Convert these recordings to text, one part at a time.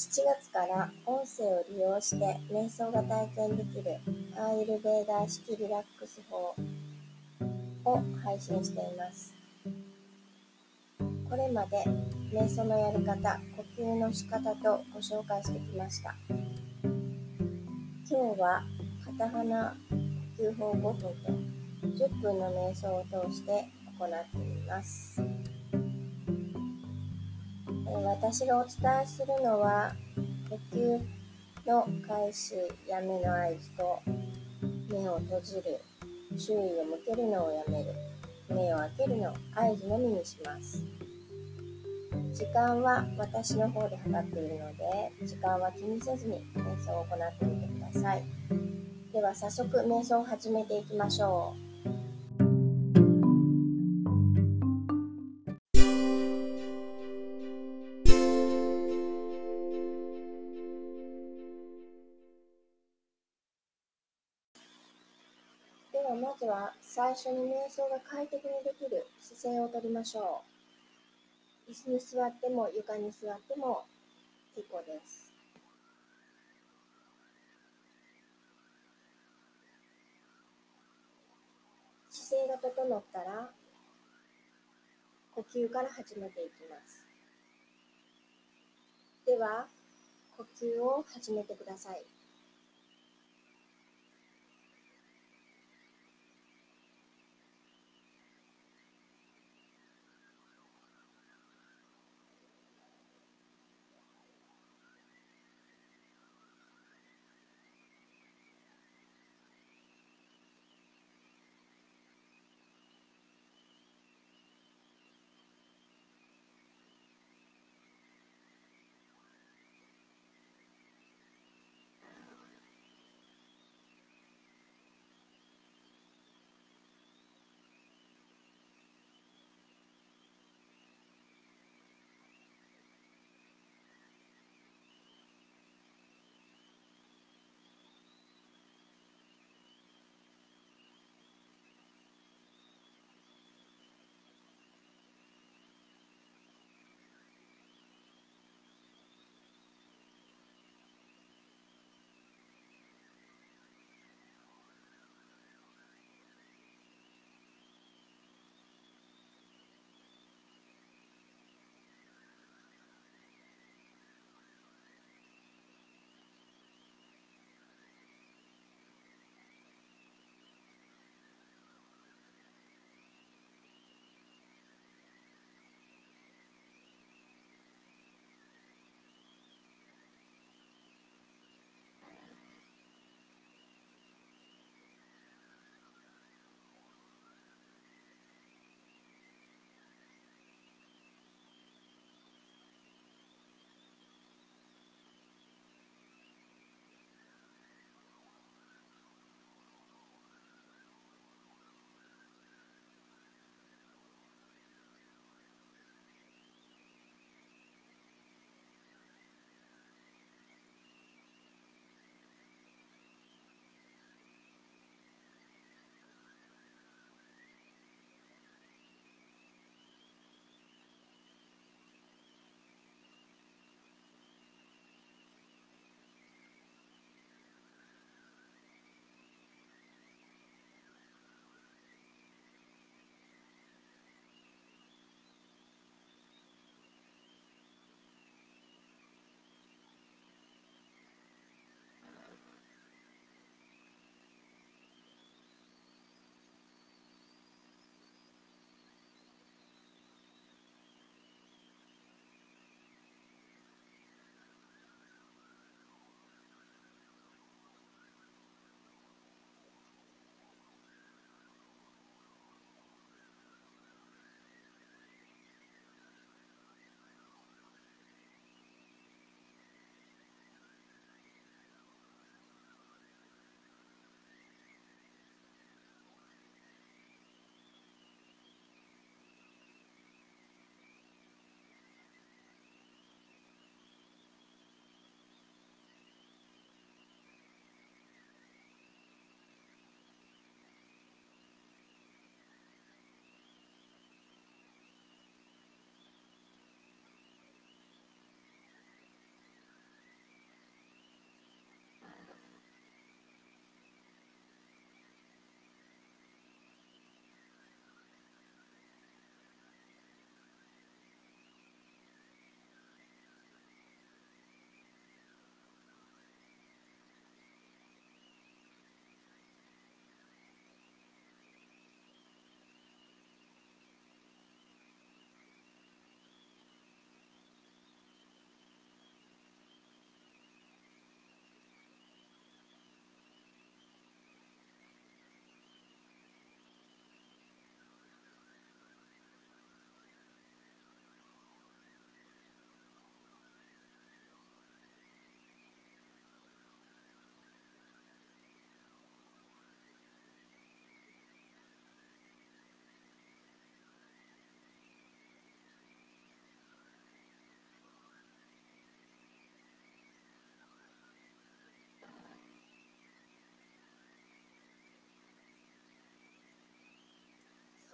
7月から音声を利用して瞑想が体験できるアーユルベーダー式リラックス法を配信しています。これまで瞑想のやり方、呼吸の仕方とご紹介してきました。今日は片鼻呼吸法5分と10分の瞑想を通して行っています。私がお伝えするのは呼吸の開始やめの合図と目を閉じる注意を向けるのをやめる目を開けるの合図のみにします。時間は私の方で測っているので時間は気にせずに瞑想を行ってみてください。では早速瞑想を始めていきましょう。最初に瞑想が快適にできる姿勢をとりましょう。椅子に座っても床に座っても結構です。姿勢が整ったら呼吸から始めていきます。では呼吸を始めてください。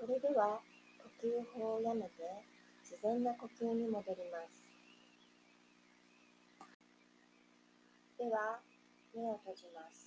それでは呼吸法をやめて自然な呼吸に戻ります。では目を閉じます。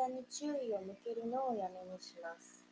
体に注意を向けるのをやめにします。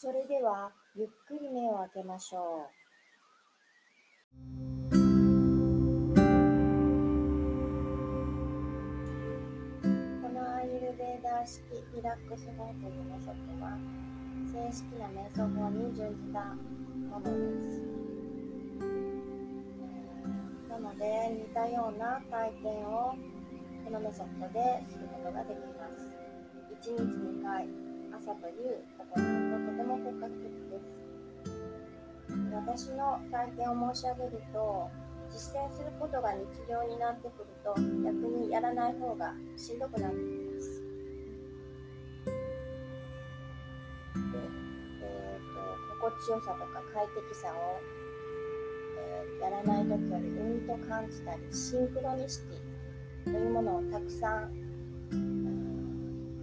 それでは、ゆっくり目を開けましょう。このアーユルベーダー式リラックス法というメソッドは、正式な瞑想法に準じたものです。なので、似たような体験をこのメソッドですることができます。1日2回、朝と夕行うととても効果的です。私の体験を申し上げると、実践することが日常になってくると、逆にやらない方がしんどくなってきます。でえーと心地よさとか快適さを、えーやらない時よりうんと感じたり、シンクロニシティというものをたくさん、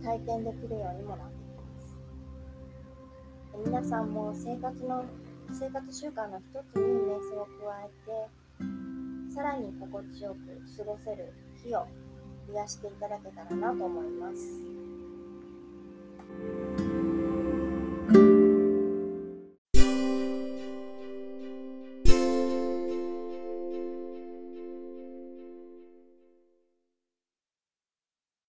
体験できるようにもなって。皆さんも生活の生活習慣の一つに瞑想を加えてさらに心地よく過ごせる日を癒やしていただけたらなと思います。